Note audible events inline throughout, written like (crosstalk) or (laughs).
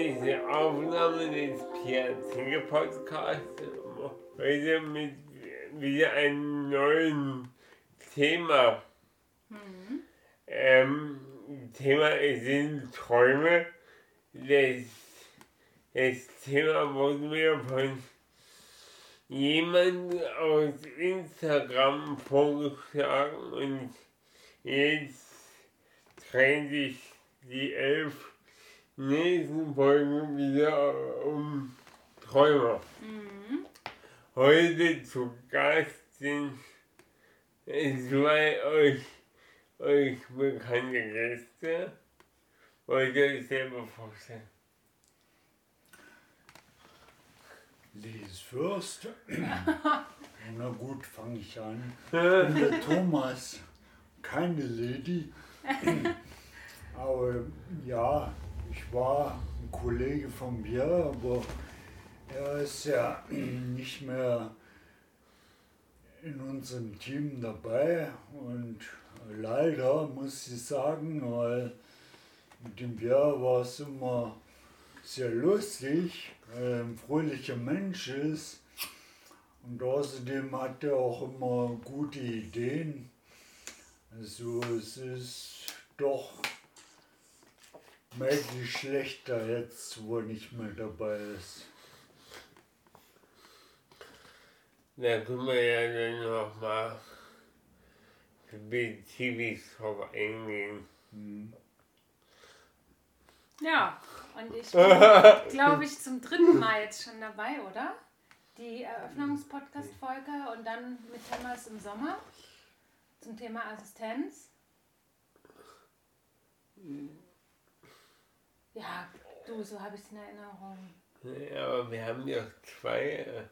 23. Aufnahme des Pierre Zinke Podcasts heute mit wieder einem neuen Thema. Ähm, Thema sind Träume. Das, das Thema wurde mir von jemand aus Instagram vorgeschlagen und jetzt drehen sich die elf nächsten Folgen wieder um Träume. Heute zu Gast sind zwei euch, euch bekannte Gäste. Wollt ihr euch selber vorstellen? Ladies first. (laughs) Na gut, fange ich an. (laughs) Der Thomas, keine Lady. (laughs) Aber ja, ich war ein Kollege von mir, aber er ist ja (clears throat) nicht mehr in unserem Team dabei. Und leider muss ich sagen, weil mit dem Björn war es immer sehr lustig, weil er ein fröhlicher Mensch ist. Und außerdem hat er auch immer gute Ideen. Also es ist doch merklich schlechter jetzt, wo er nicht mehr dabei ist. Da können wir ja dann nochmal spezifisch drauf eingehen. Ja, und ich (laughs) bin, glaube ich, zum dritten Mal jetzt schon dabei, oder? Die Eröffnungspodcast-Folge und dann mit Thomas im Sommer zum Thema Assistenz. Ja, du, so habe ich es in Erinnerung. Ja, aber wir haben ja zwei, äh,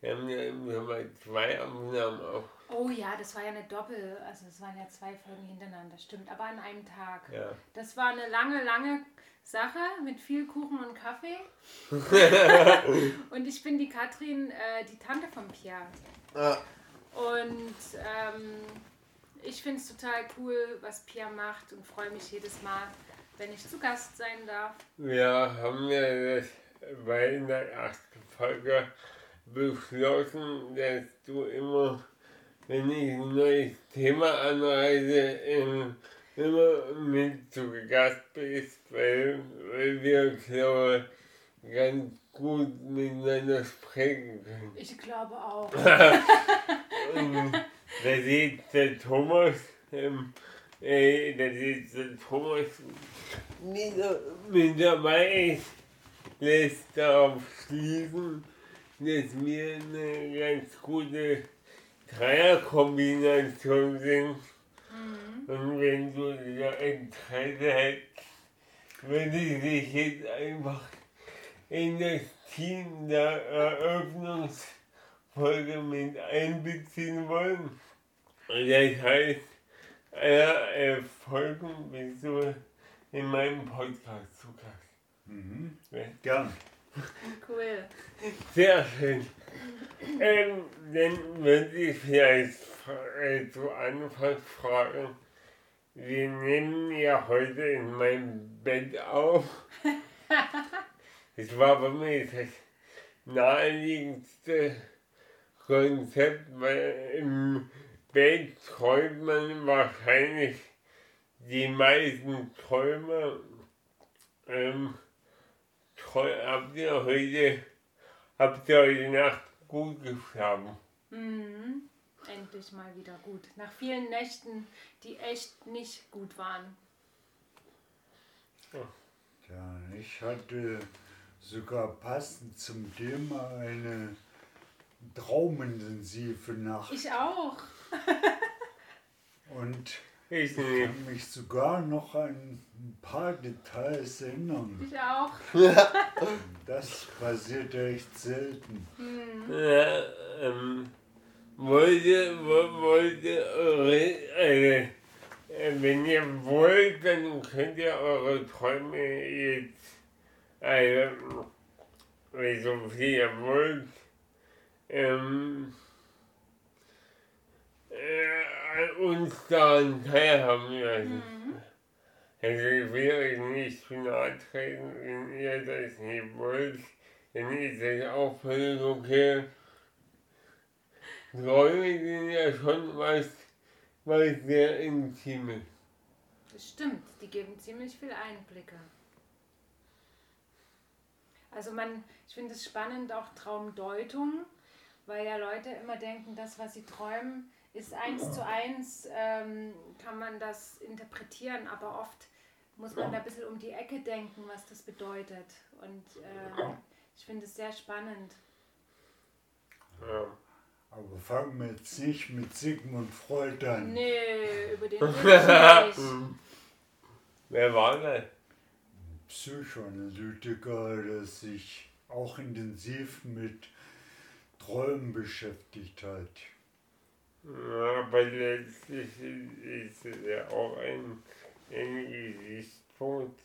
wir haben ja immer mal zwei Aufnahmen auf. Oh ja, das war ja eine Doppel, also es waren ja zwei Folgen hintereinander, stimmt, aber an einem Tag. Ja. Das war eine lange, lange Sache mit viel Kuchen und Kaffee. (laughs) und ich bin die Katrin, äh, die Tante von Pierre. Ah, Und ähm, ich finde es total cool, was Pierre macht und freue mich jedes Mal, wenn ich zu Gast sein darf. wir haben ja das bei in der ersten Folge beschlossen, dass du immer, wenn ich ein neues Thema anreise, ähm, immer mit zu Gast bist, weil, weil wir, glaube ich, ganz gut miteinander sprechen können. Ich glaube auch. (laughs) Ähm, da sieht der Thomas, ähm, äh, da sieht der Thomas mit, mit dabei ist, lässt darauf schließen, dass wir eine ganz gute Dreierkombination sind. Und wenn du da Interesse hättest, würde ich dich jetzt einfach in das Team der Eröffnungsfolge mit einbeziehen wollen. Und das heißt, alle elf Folgen bist du in meinem Podcast zu Gast. Mhm. Ja. Gern. Cool. Sehr schön. Ähm, dann würde ich vielleicht äh, zu Anfang fragen, wir nehmen ja heute in meinem Bett auf. Das war bei mir das naheliegendste Konzept, weil im Bett träumt man wahrscheinlich die meisten Träume. Ähm, habt ihr heute, habt ihr heute Nacht gut geschlafen? Mhm. Endlich mal wieder gut. Nach vielen Nächten, die echt nicht gut waren. Ja, ich hatte sogar passend zum Thema eine traumintensive Nacht. Ich auch. Und Ich nicht. kann mich sogar noch an ein paar Details erinnern. Ich auch. Das passiert echt selten. Ja, ähm, wollt ihr, wo- wollt ihr eure, äh, äh, wenn ihr wollt, dann könnt ihr eure Träume jetzt, also, äh, so viel ihr wollt, ähm, äh, uns daran teilhaben lassen. Also ich will euch nicht zu nahe treten, wenn ihr das nicht wollt, dann ist das auch völlig okay. Träume sind ja schon was, was sehr Intimes. Das stimmt, die geben ziemlich viel Einblicke. Also man, ich finde es spannend, auch Traumdeutung, weil ja Leute immer denken, das, was sie träumen, ist eins zu eins, ähm, kann man das interpretieren, aber oft muss man da ein bisschen um die Ecke denken, was das bedeutet. Und äh, ich finde es sehr spannend. Ja. Aber fangen wir jetzt nicht mit Sigmund Freud an. Nee, über den (laughs) nicht. Wer war das? Psychoanalytiker, der sich auch intensiv mit Träumen beschäftigt hat. Aber letztlich ist es ja auch ein, ein Gesichtspunkt,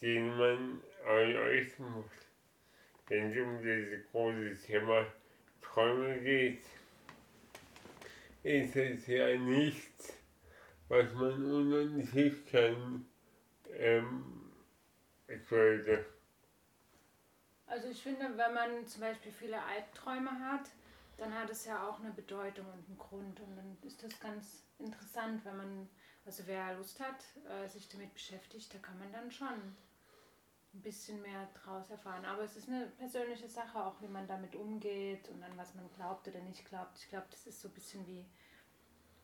den man erleuchten muss. Wenn es um dieses große Thema Träume geht, ist es ja nichts, was man unter Tisch kann, ähm, sollte. Also ich finde, wenn man zum Beispiel viele Albträume hat, dann hat es ja auch eine Bedeutung und einen Grund. Und dann ist das ganz interessant, wenn man, also wer Lust hat, äh, sich damit beschäftigt, da kann man dann schon ein bisschen mehr draus erfahren. Aber es ist eine persönliche Sache, auch wie man damit umgeht und an was man glaubt oder nicht glaubt. Ich glaube, das ist so ein bisschen wie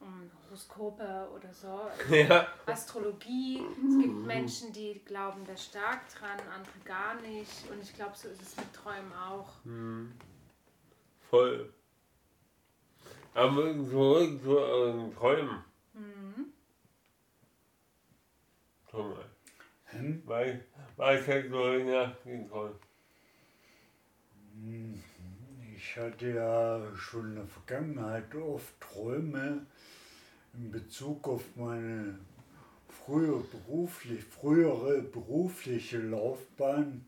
um, Horoskope oder so. (laughs) Ja. Astrologie. Es gibt Menschen, die glauben da stark dran, andere gar nicht. Und ich glaube, so ist es mit Träumen auch. Voll. Aber zurück zu euren Träumen. Mhm. Thomas, Hm? was, was hast du heute Nacht geträumt? Ich hatte ja schon in der Vergangenheit oft Träume in Bezug auf meine frühere, beruflich, frühere berufliche Laufbahn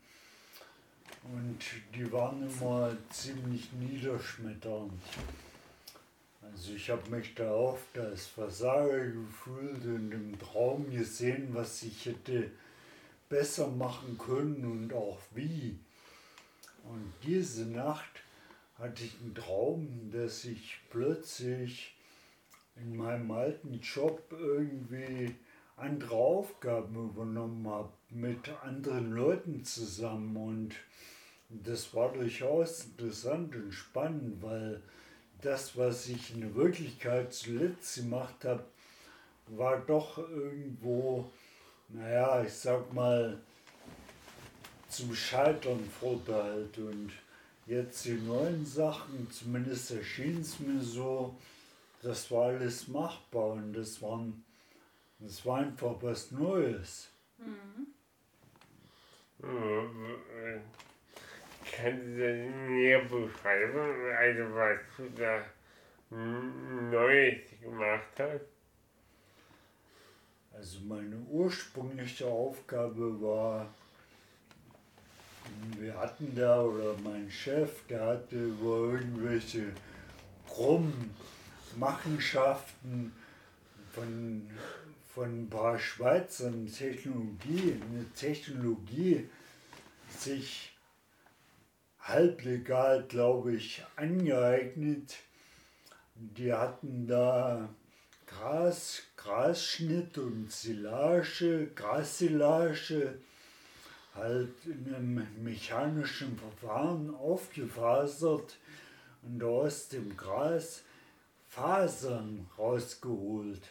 und die waren immer ziemlich niederschmetternd. Also ich habe mich da oft als Versager gefühlt und im Traum gesehen, was ich hätte besser machen können und auch wie. Und diese Nacht hatte ich einen Traum, dass ich plötzlich in meinem alten Job irgendwie andere Aufgaben übernommen habe, mit anderen Leuten zusammen. Und das war durchaus interessant und spannend, weil das, was ich in der Wirklichkeit zuletzt gemacht habe, war doch irgendwo, naja, ich sag mal, zum Scheitern verurteilt. Und jetzt die neuen Sachen, zumindest erschien es mir so, das war alles machbar und das, waren, das war einfach was Neues. Äh, Kannst du näher beschreiben, also was du da Neues gemacht hast? Also meine ursprüngliche Aufgabe war, wir hatten da, oder mein Chef, der hatte über irgendwelche krummen Machenschaften von, von ein paar Schweizern Technologie, eine Technologie sich halblegal, glaube ich, angeeignet. Die hatten da Gras, Grasschnitt und Silage, Grassilage halt in einem mechanischen Verfahren aufgefasert und aus dem Gras Fasern rausgeholt.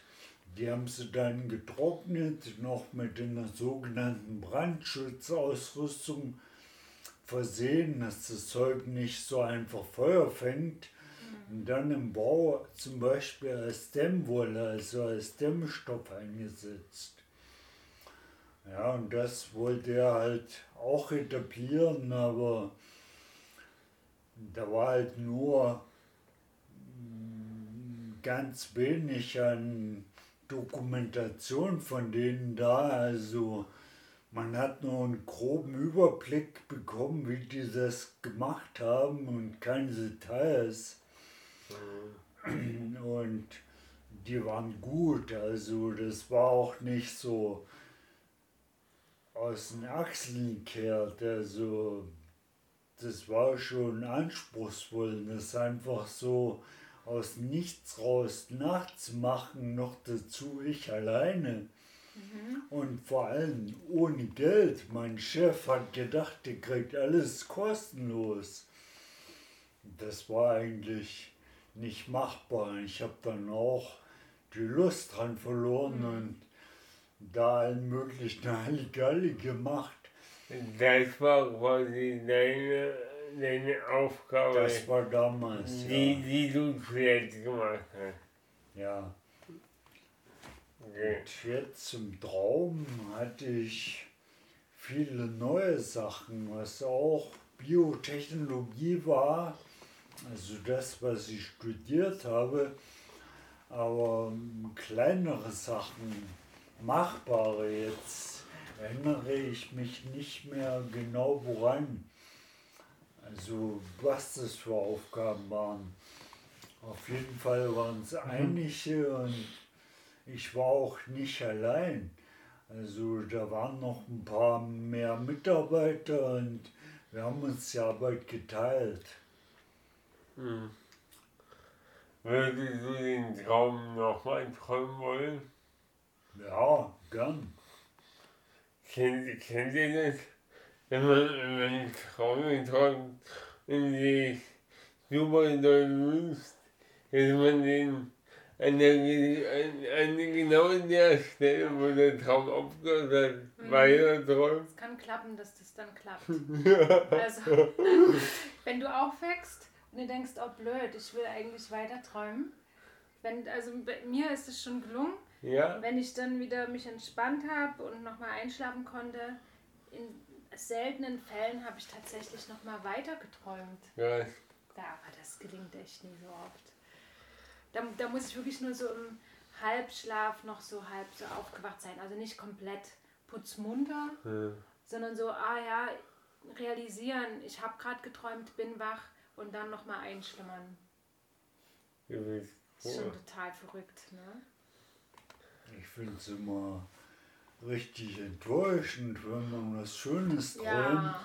Die haben sie dann getrocknet, noch mit einer sogenannten Brandschutzausrüstung versehen, dass das Zeug nicht so einfach Feuer fängt. Und dann im Bau zum Beispiel als Dämmwolle, also als Dämmstoff eingesetzt. Ja, und das wollte er halt auch etablieren, aber da war halt nur mm, ganz wenig an Dokumentation von denen da. Also man hat nur einen groben Überblick bekommen, wie die das gemacht haben und keine Details. Und die waren gut, also das war auch nicht so aus den Achseln kehrt, also das war schon anspruchsvoll, das einfach so aus nichts raus nachts machen, noch dazu ich alleine. Mhm. Und vor allem ohne Geld. Mein Chef hat gedacht, der kriegt alles kostenlos. Das war eigentlich nicht machbar. Ich habe dann auch die Lust dran verloren mhm. und da allen möglichen (laughs) Halligalli gemacht. Das war quasi deine, deine Aufgabe. Das war damals, die, ja. Die du zuletzt gemacht hast. Ja. Und jetzt im Traum hatte ich viele neue Sachen, was auch Biotechnologie war, also das, was ich studiert habe, aber kleinere Sachen, machbare jetzt erinnere ich mich nicht mehr genau woran. Also was das für Aufgaben waren. Auf jeden Fall waren es mhm. einige und ich war auch nicht allein. Also da waren noch ein paar mehr Mitarbeiter und wir haben uns die Arbeit geteilt. Hm. Würdest du den Traum nochmal träumen wollen? Ja, gern. Kennt, kennt ihr das? Wenn man, wenn man Träume träumt und sich super doll wünscht, dass man den an der, an, an genau der Stelle, wo der Traum aufgehört hat, mhm. weiter träumt. Es kann klappen, dass das dann klappt. (laughs) also, (laughs) wenn du aufwächst und du denkst, oh blöd, ich will eigentlich weiter träumen. Wenn, also mir ist es schon gelungen. Ja. Wenn ich dann wieder mich entspannt habe und nochmal einschlafen konnte, in seltenen Fällen habe ich tatsächlich nochmal weiter geträumt. Ja. ja. Aber das gelingt echt nie so oft. Da, da muss ich wirklich nur so im Halbschlaf noch so halb so aufgewacht sein. Also nicht komplett putzmunter, ja. sondern so, ah ja, realisieren, ich habe gerade geträumt, bin wach und dann nochmal einschlummern. Ja, das ist schon total verrückt, ne? Ich finde es immer richtig enttäuschend, wenn man was Schönes träumt, ja.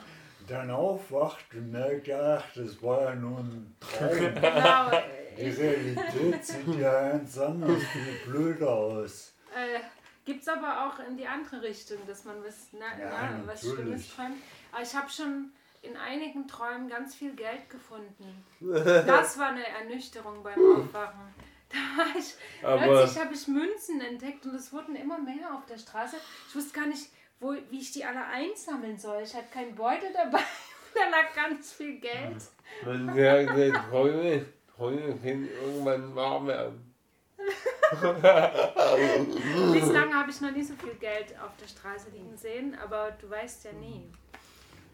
dann aufwacht und merkt, ach, das war ja nur ein (laughs) Traum. genau. Die Realität sieht ja ganz anders, viel blöder aus. Äh, Gibt es aber auch in die andere Richtung, dass man was, na, ja, na, was Schlimmes träumt. Aber ich habe schon in einigen Träumen ganz viel Geld gefunden. (laughs) Das war eine Ernüchterung beim Aufwachen. Da war ich, plötzlich habe ich Münzen entdeckt und es wurden immer mehr auf der Straße. Ich wusste gar nicht, wo, wie ich die alle einsammeln soll. Ich hatte keinen Beutel dabei. (laughs) da lag ganz viel Geld. Man sagt, Träume, Können irgendwann warm werden. (laughs) Bislang habe ich noch nie so viel Geld auf der Straße liegen sehen, aber du weißt ja nie.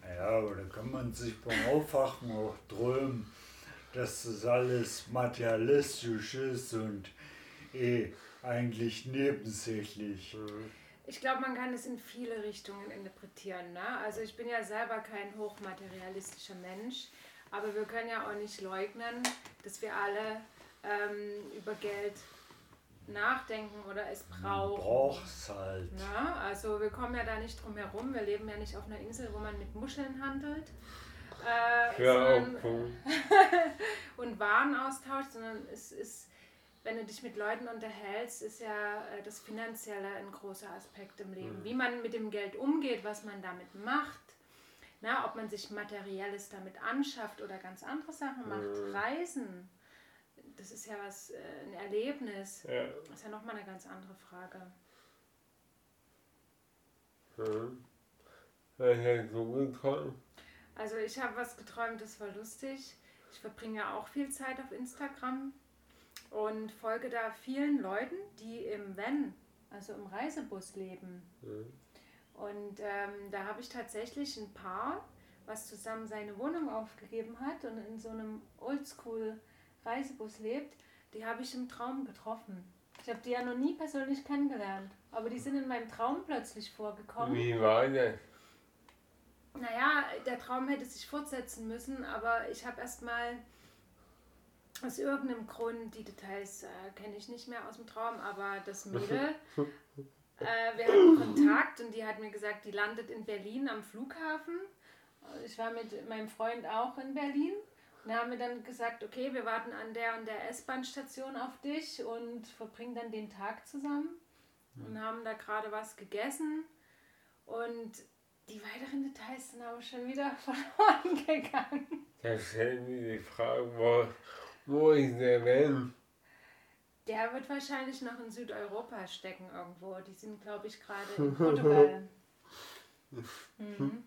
Ja, aber da kann man sich beim Aufwachen auch träumen, dass das alles materialistisch ist und eh eigentlich nebensächlich. Ich glaube, man kann es in viele Richtungen interpretieren. Ne? Also ich bin ja selber kein hochmaterialistischer Mensch, aber wir können ja auch nicht leugnen, dass wir alle ähm, über Geld nachdenken oder es brauchen. Brauch's halt. Na, also wir kommen ja da nicht drum herum. Wir leben ja nicht auf einer Insel, wo man mit Muscheln handelt. Äh, ja, sondern, (laughs) und Waren austauscht, sondern es ist, wenn du dich mit Leuten unterhältst, ist ja äh, das Finanzielle ein großer Aspekt im Leben. Mhm. Wie man mit dem Geld umgeht, was man damit macht. Na, ob man sich Materielles damit anschafft oder ganz andere Sachen macht. Mhm. Reisen das ist ja was, äh, ein Erlebnis. Ja. Das ist ja nochmal eine ganz andere Frage. Mhm. Hast du geträumt? Also ich habe was geträumt, das war lustig. Ich verbringe ja auch viel Zeit auf Instagram und folge da vielen Leuten, die im Van, also im Reisebus leben. Mhm. Und ähm, da habe ich tatsächlich ein Paar, was zusammen seine Wohnung aufgegeben hat und in so einem Oldschool-Reisebus lebt, die habe ich im Traum getroffen. Ich habe die ja noch nie persönlich kennengelernt, aber die sind in meinem Traum plötzlich vorgekommen. Wie war das? Naja, der Traum hätte sich fortsetzen müssen, aber ich habe erstmal aus irgendeinem Grund, die Details äh, kenne ich nicht mehr aus dem Traum, aber das (laughs) Mädel, äh, wir hatten Kontakt und die hat mir gesagt, die landet in Berlin am Flughafen. Ich war mit meinem Freund auch in Berlin. Und da haben wir dann gesagt, okay, wir warten an der und der S-Bahn-Station auf dich und verbringen dann den Tag zusammen und haben da gerade was gegessen. Und die weiteren Details sind aber schon wieder (laughs) verloren gegangen. Da stellt mir die Frage, wo, wo ist der Van? Der wird wahrscheinlich noch in Südeuropa stecken irgendwo. Die sind, glaube ich, gerade in (laughs) Portugal. Mhm.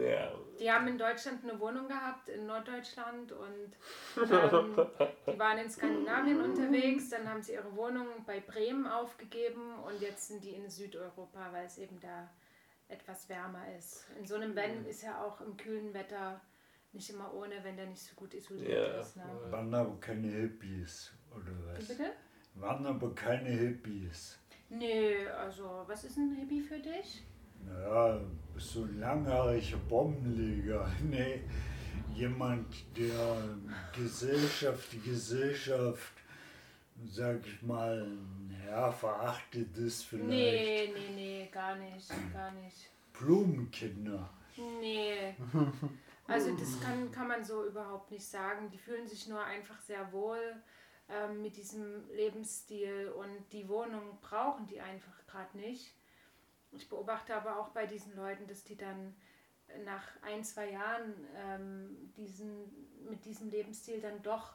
Ja. Die haben in Deutschland eine Wohnung gehabt, in Norddeutschland und ähm, die waren in Skandinavien unterwegs. Dann haben sie ihre Wohnung bei Bremen aufgegeben und jetzt sind die in Südeuropa, weil es eben da etwas wärmer ist. In so einem Van ist ja auch im kühlen Wetter nicht immer ohne, wenn der nicht so gut isoliert Ja. ist. Ne? Aber keine Hippies, oder was? bitte? Waren aber keine Hippies. Nö, also was ist ein Hippie für dich? Naja, so ein langhaariger Bombenleger. (laughs) Nee, jemand, der Gesellschaft, die Gesellschaft, sag ich mal, ja, verachtet ist vielleicht. Nee, nee, nee, gar nicht, gar nicht. Blumenkinder. Nee. Also das kann, kann man so überhaupt nicht sagen. Die fühlen sich nur einfach sehr wohl ähm, mit diesem Lebensstil und die Wohnung brauchen die einfach gerade nicht. Ich beobachte aber auch bei diesen Leuten, dass die dann nach ein, zwei Jahren ähm, diesen, mit diesem Lebensstil dann doch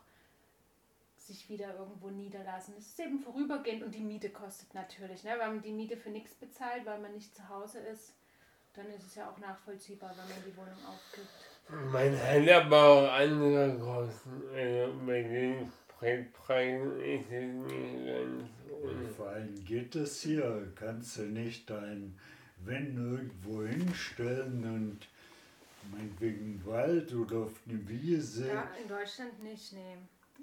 sich wieder irgendwo niederlassen. Es ist eben vorübergehend und die Miete kostet natürlich. Ne? Wenn man die Miete für nichts bezahlt, weil man nicht zu Hause ist, dann ist es ja auch nachvollziehbar, wenn man die Wohnung aufgibt. Man hat aber andere Kosten. Also Spritpreisen ist es nicht ganz ohne. Vor allem geht es hier. Kannst du nicht dein Wenn irgendwo hinstellen und meinetwegen im Wald oder auf eine Wiese. Ja, in Deutschland nicht, nee.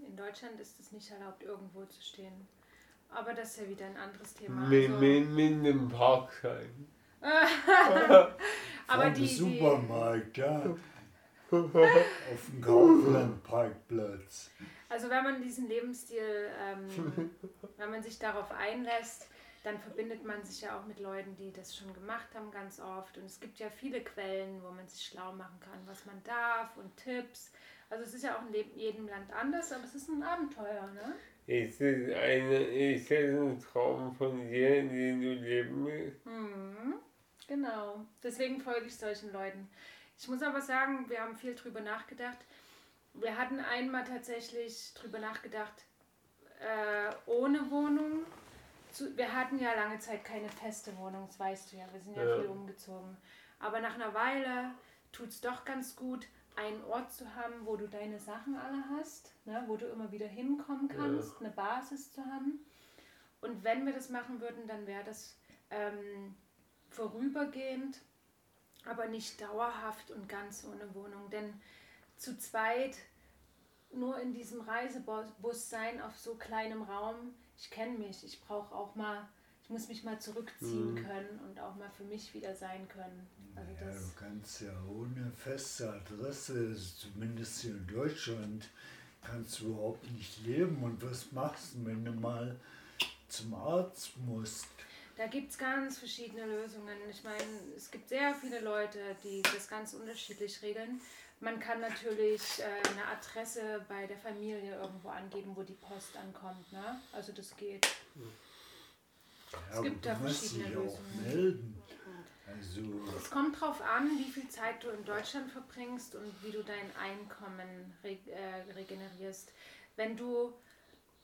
In Deutschland ist es nicht erlaubt, irgendwo zu stehen. Aber das ist ja wieder ein anderes Thema. Mit, Also, mit, mit (laughs) dem Parkschein. aber Vom die, die, Supermarkt, ja. (laughs) auf dem Kauflandparkplatz. also wenn man diesen Lebensstil, ähm, wenn man sich darauf einlässt, dann verbindet man sich ja auch mit Leuten, die das schon gemacht haben, ganz oft. Und es gibt ja viele Quellen, wo man sich schlau machen kann, was man darf und Tipps. Also es ist ja auch in Leben- jedem Land anders, aber es ist ein Abenteuer, ne? Ist es, eine, ist es ein Traum von dir, den du leben willst? Mhm, genau. Deswegen folge ich solchen Leuten. Ich muss aber sagen, wir haben viel drüber nachgedacht. Wir hatten einmal tatsächlich drüber nachgedacht, äh, ohne Wohnung. Zu, wir hatten ja lange Zeit keine feste Wohnung, das weißt du ja. Wir sind ja, Ja. viel umgezogen. Aber nach einer Weile tut es doch ganz gut, einen Ort zu haben, wo du deine Sachen alle hast, ne, wo du immer wieder hinkommen kannst, eine Basis zu haben. Und wenn wir das machen würden, dann wäre das ähm, vorübergehend, aber nicht dauerhaft und ganz ohne Wohnung. Denn zu zweit nur in diesem Reisebus sein auf so kleinem Raum, ich kenne mich, ich brauche auch mal, ich muss mich mal zurückziehen können und auch mal für mich wieder sein können. Also Ja, das, du kannst ja ohne feste Adresse, zumindest hier in Deutschland, kannst du überhaupt nicht leben. Und was machst du, wenn du mal zum Arzt musst? Da gibt es ganz verschiedene Lösungen. Ich meine, es gibt sehr viele Leute, die das ganz unterschiedlich regeln. Man kann natürlich äh, eine Adresse bei der Familie irgendwo angeben, wo die Post ankommt. Ne? Also das geht. Ja, gibt aber da verschiedene Lösungen. Also, Es kommt drauf an, wie viel Zeit du in Deutschland verbringst und wie du dein Einkommen re äh, regenerierst. Wenn du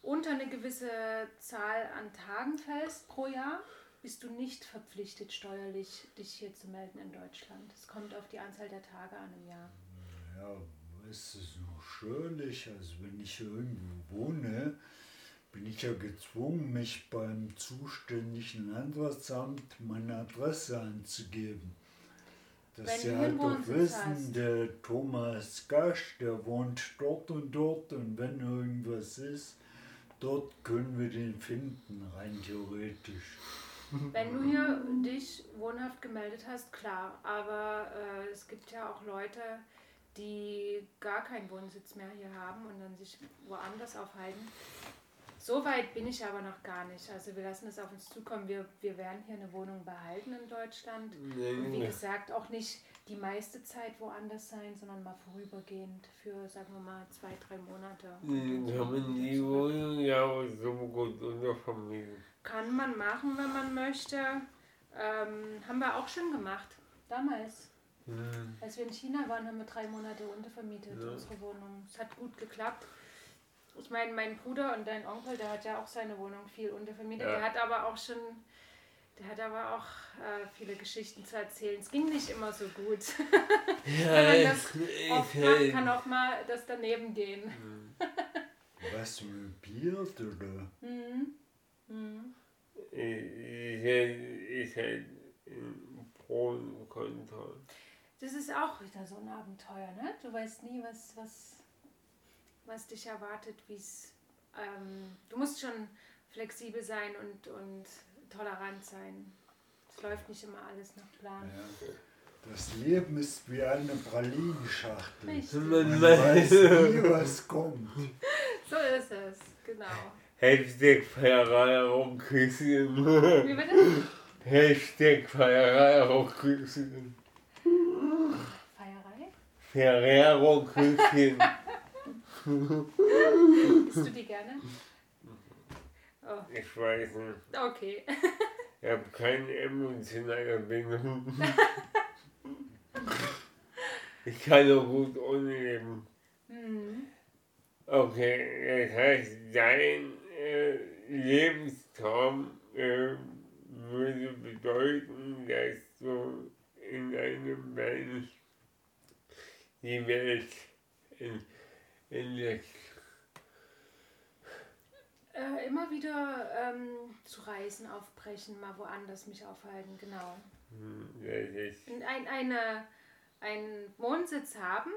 unter eine gewisse Zahl an Tagen fällst pro Jahr, bist du nicht verpflichtet, steuerlich dich hier zu melden in Deutschland. Es kommt auf die Anzahl der Tage an im Jahr. Ja, ist es noch schörlich. Also wenn ich irgendwo wohne, bin ich ja gezwungen, mich beim zuständigen Landratsamt meine Adresse anzugeben. Dass sie halt doch wissen, hast. der Thomas Gasch, der wohnt dort und dort und wenn irgendwas ist, dort können wir den finden, rein theoretisch. Wenn du hier dich wohnhaft gemeldet hast, klar. Aber äh, es gibt ja auch Leute, die gar keinen Wohnsitz mehr hier haben und dann sich woanders aufhalten. So weit bin ich aber noch gar nicht. Also wir lassen es auf uns zukommen. Wir, wir werden hier eine Wohnung behalten in Deutschland. Und wie gesagt, auch nicht die meiste Zeit woanders sein, sondern mal vorübergehend für, sagen wir mal, zwei, drei Monate. Kann man die. Wohnung ja so gut untervermieten. Kann man machen, wenn man möchte. Ähm, haben wir auch schon gemacht. Damals. Hm. Als wir in China waren, haben wir drei Monate untervermietet, Ja. unsere Wohnung. Es hat gut geklappt. Ich meine, mein Bruder und dein Onkel, der hat ja auch seine Wohnung viel untervermietet. Ja. Der hat aber auch schon, der hat aber auch äh, viele Geschichten zu erzählen. Es ging nicht immer so gut. (laughs) Ja, es das ist Oft macht, halt. kann auch mal das daneben gehen. (laughs) Was möbliert oder? Mhm. Mhm. ist ein Pro und Contra. Das ist auch wieder so ein Abenteuer, ne? Du weißt nie, was, was, was dich erwartet, wie es. Ähm, du musst schon flexibel sein und, und tolerant sein. Es läuft nicht immer alles nach Plan. Ja. Das Leben ist wie eine Pralinenschachtel. Man weiß nie, was kommt. (laughs) So genau. Hashtag Feierei Christian. Wie bitte? Hashtag Feierei Christian. Feierei? Ferrero Christian. Isst du die gerne? Oh, Ich weiß nicht. okay. Ich habe keine emotionale Bindung. (laughs) Ich kann nur gut ohne leben. Hm. Okay, das heißt, dein äh, Lebenstraum äh, würde bedeuten, dass du in einem Band die Welt in, entdeckst. Äh, immer wieder ähm, zu reisen, aufbrechen, mal woanders mich aufhalten, genau. Hm, Und ein, eine, einen Wohnsitz haben,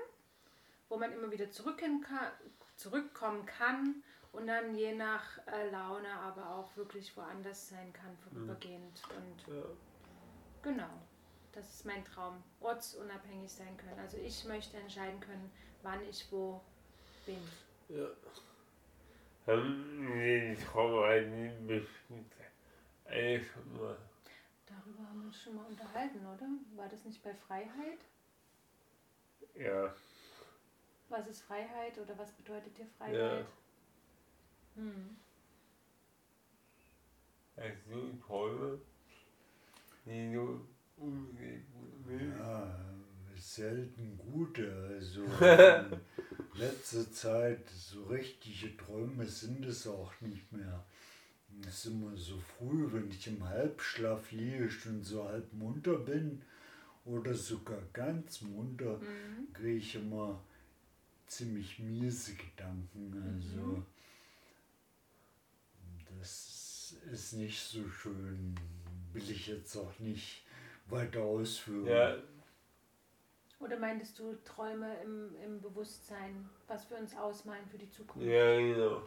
wo man immer wieder zurückhin kann, zurückkommen kann und dann je nach äh, Laune aber auch wirklich woanders sein kann, vorübergehend. Und ja. genau, das ist mein Traum. Ortsunabhängig sein können. Also ich möchte entscheiden können, wann ich wo bin. Ja. Haben Sie den Traum bestimmt alle schon mal. Darüber haben wir uns schon mal unterhalten, oder? War das nicht bei Freiheit? Ja. Was ist Freiheit oder was bedeutet dir Freiheit? Hm. Hast du Träume, die du umsetzen willst? Ja, selten gute. Also (laughs) in letzter Zeit so richtige Träume sind es auch nicht mehr. Es ist immer so früh, wenn ich im Halbschlaf liege und so halb munter bin oder sogar ganz munter, Mhm. kriege ich immer ziemlich miese Gedanken. Also das ist nicht so schön, will ich jetzt auch nicht weiter ausführen. Ja, Oder meintest du Träume im, im Bewusstsein, was wir uns ausmalen für die Zukunft? ja, genau.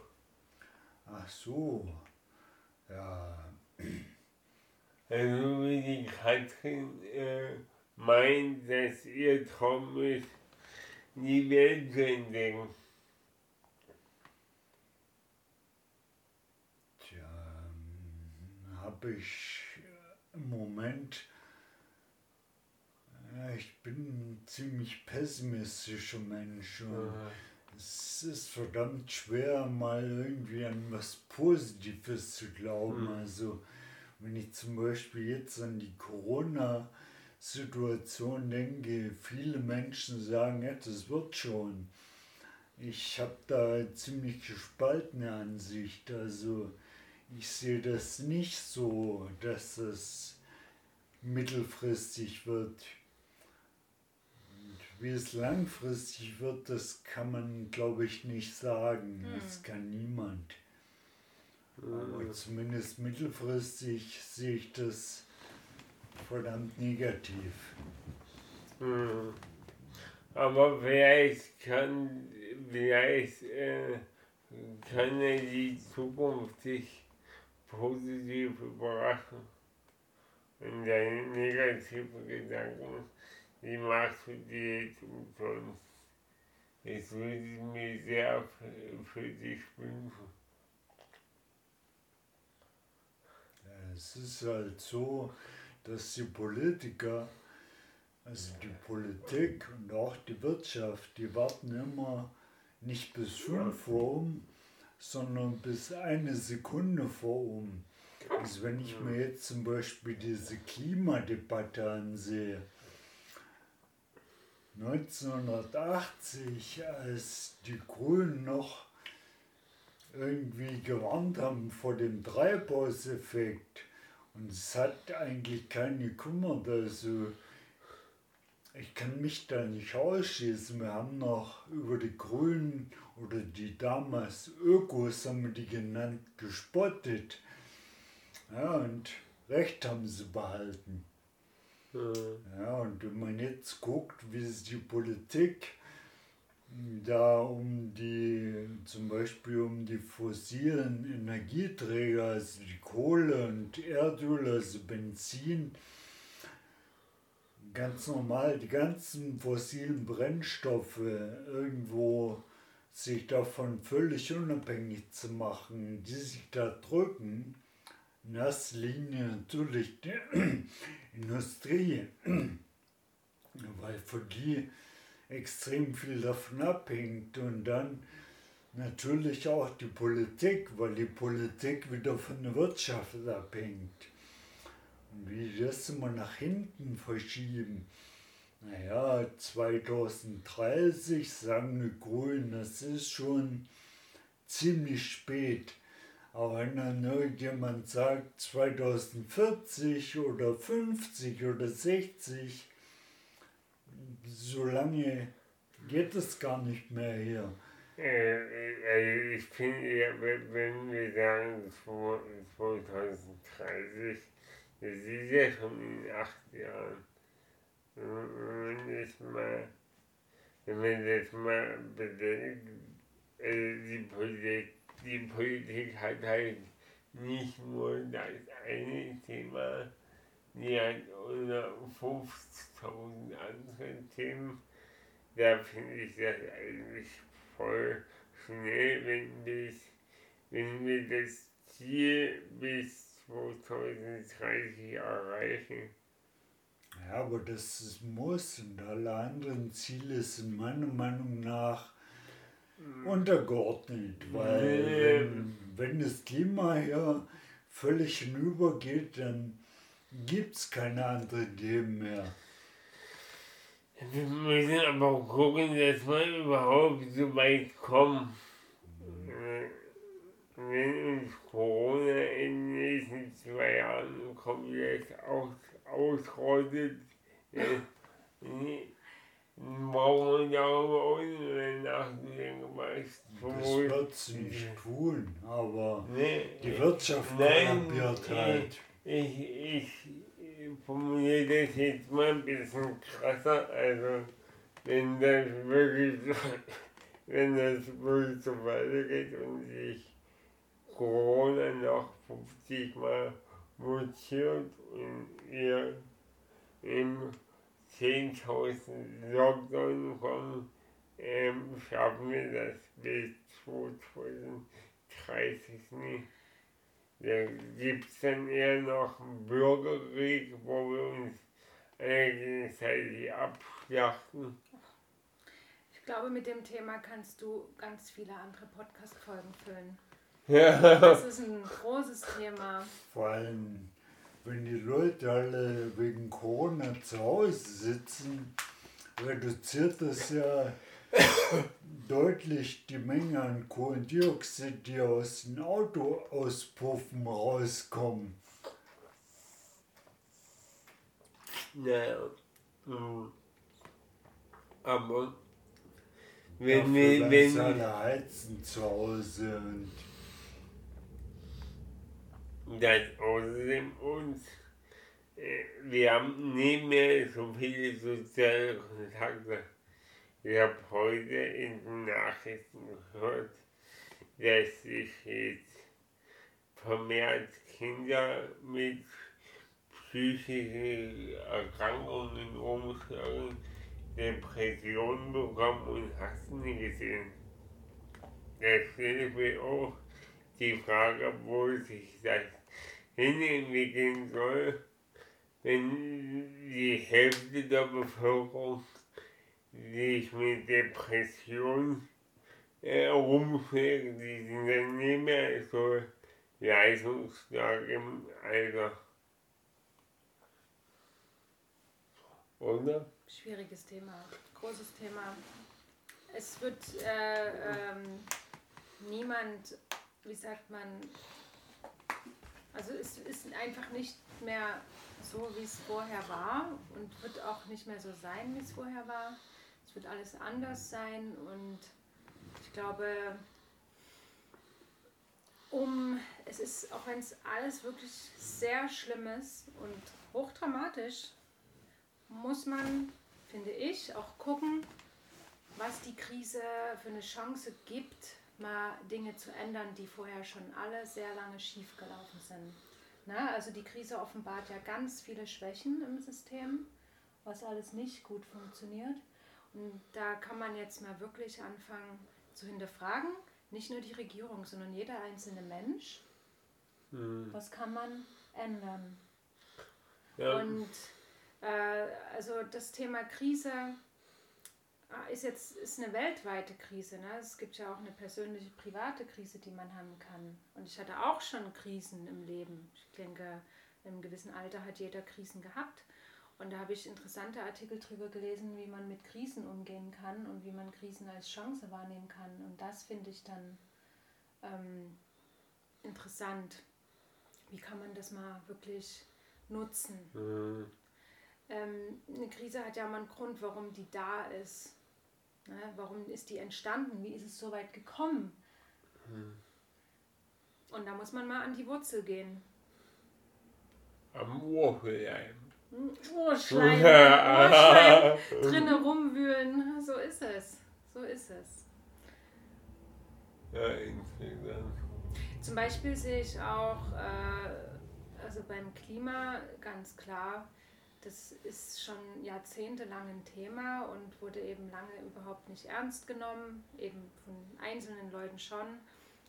Ach so. Ja, (clears throat) Also wie die Katrin äh, meint, dass ihr Traum ist, die Welt zu entdecken. tja, habe ich im Moment. Ja, ich bin ein ziemlich pessimistischer Mensch. Und Äh, Es ist verdammt schwer, mal irgendwie an was Positives zu glauben. Hm. Also, wenn ich zum Beispiel jetzt an die Corona-Situation denke, viele Menschen sagen, ja, das wird schon. Ich habe da ziemlich gespaltene Ansicht. Also, ich sehe das nicht so, dass es mittelfristig wird. Und wie es langfristig wird, das kann man, glaube ich, nicht sagen. Das kann niemand. Aber zumindest mittelfristig sehe ich das verdammt negativ. Hm. Aber vielleicht kann, vielleicht äh, kann ja die Zukunft sich positiv überraschen. Und deine negativen Gedanken, die machst du dir jetzt umsonst. Das würde ich mir sehr für, dich wünschen. Es ist halt so, dass die Politiker, also die Politik und auch die Wirtschaft, die warten immer nicht bis 5 Uhr um, sondern bis eine Sekunde vor um. Also wenn ich mir jetzt zum Beispiel diese Klimadebatte ansehe, 1980, als die Grünen noch irgendwie gewarnt haben vor dem Treibhauseffekt und es hat eigentlich keinen gekümmert. Also ich kann mich da nicht ausschließen. Wir haben noch über die Grünen oder die damals Ökos, haben wir die genannt, gespottet. Ja, und Recht haben sie behalten. Hm. Ja, und wenn man jetzt guckt, wie sich die Politik da um die, zum Beispiel um die fossilen Energieträger, also die Kohle und Erdöl, also Benzin, ganz normal die ganzen fossilen Brennstoffe irgendwo sich davon völlig unabhängig zu machen, die sich da drücken, in erster Linie natürlich die (clears throat) Industrie, (clears throat) weil für die extrem viel davon abhängt und dann natürlich auch die Politik, weil die Politik wieder von der Wirtschaft abhängt. Und wie das immer nach hinten verschieben. Naja, 2030 sagen die Grünen, das ist schon ziemlich spät. Aber wenn dann irgendjemand sagt 2040 oder 50 oder 60, so lange geht es gar nicht mehr hier. Äh, äh, ich finde, ja, wenn wir sagen 2030, das ist ja schon in acht Jahren. Wenn das mal, wenn man das mal bedenkt, äh, die, Politik, die Politik hat halt nicht nur das eine Thema, die hat 150.000 andere Themen. Da finde ich das eigentlich voll schnell, wenn, das, wenn wir das Ziel bis 2030 erreichen. Ja, aber das ist muss und alle anderen Ziele sind meiner Meinung nach untergeordnet, weil wenn, wenn das Klima hier völlig hinübergeht, dann gibt es keine anderen Themen mehr. Wir müssen aber auch gucken, dass wir überhaupt so weit kommen. Wenn uns Corona in den nächsten zwei Jahren komplett aus, ausrottet, brauchen wir darüber auch nicht nachdenken, was Das wird sie nicht tun, aber Nee, die Wirtschaft Nein, kollabiert halt. Ich, ich formuliere das jetzt mal ein bisschen krasser. Also, wenn das wirklich so, (laughs) wenn das wirklich so weitergeht und sich Corona noch 50 Mal mutiert und wir im 10.000 Lockdown kommen, ähm, schaffen wir das bis 2030 nicht. Da gibt es dann eher noch einen Bürgerkrieg, wo wir uns gegenseitig abschlachten. Ich glaube, mit dem Thema kannst du ganz viele andere Podcast-Folgen füllen. Ja. Das ist ein großes Thema. Vor allem, wenn die Leute alle wegen Corona zu Hause sitzen, reduziert das ja deutlich die Menge an Kohlendioxid, die aus den Autoauspuffen rauskommen. Ja. Mhm. Aber Wenn wenn wir, wenn, alle heizen zu Hause und das außerdem uns, äh, wir haben nicht mehr so viele soziale Kontakte. Ich habe heute in den Nachrichten gehört, dass sich jetzt vermehrt Kinder mit psychischen Erkrankungen umschlagen, Depressionen bekommen und hast nie gesehen. Da stellt mir auch die Frage, wo sich das hinentwickeln soll, wenn die Hälfte der Bevölkerung sich mit Depressionen äh, die sind dann nicht mehr so leistungsstark im Alter. Oder? Schwieriges Thema, großes Thema. Es wird äh, ähm, niemand, wie sagt man, also es ist einfach nicht mehr so, wie es vorher war und wird auch nicht mehr so sein, wie es vorher war. Wird alles anders sein und ich glaube, um, es ist, auch wenn es alles wirklich sehr schlimm ist und hochdramatisch, muss man, finde ich, auch gucken, was die Krise für eine Chance gibt, mal Dinge zu ändern, die vorher schon alle sehr lange schief gelaufen sind. Na, also die Krise offenbart ja ganz viele Schwächen im System, was alles nicht gut funktioniert. Und da kann man jetzt mal wirklich anfangen zu hinterfragen, nicht nur die Regierung, sondern jeder einzelne Mensch. Was kann man ändern? Ja. Und äh, also das Thema Krise äh, ist jetzt ist eine weltweite Krise. Ne? Es gibt ja auch eine persönliche, private Krise, die man haben kann. Und ich hatte auch schon Krisen im Leben. Ich denke, einem gewissen Alter hat jeder Krisen gehabt. Und da habe ich interessante Artikel darüber gelesen, wie man mit Krisen umgehen kann und wie man Krisen als Chance wahrnehmen kann. Und das finde ich dann ähm, interessant. Wie kann man das mal wirklich nutzen? Mhm. ähm, eine Krise hat ja immer einen Grund, warum die da ist. Ne? Warum ist die entstanden? Wie ist es so weit gekommen? Und da muss man mal an die Wurzel gehen. Am Urschleim. Hm, Ohrschleim, (laughs) Ohrschleim, drinnen rumwühlen. So ist es. So ist es. Ja, insgesamt. Zum Beispiel sehe ich auch, äh, also beim Klima ganz klar, das ist schon jahrzehntelang ein Thema und wurde eben lange überhaupt nicht ernst genommen, eben von einzelnen Leuten schon.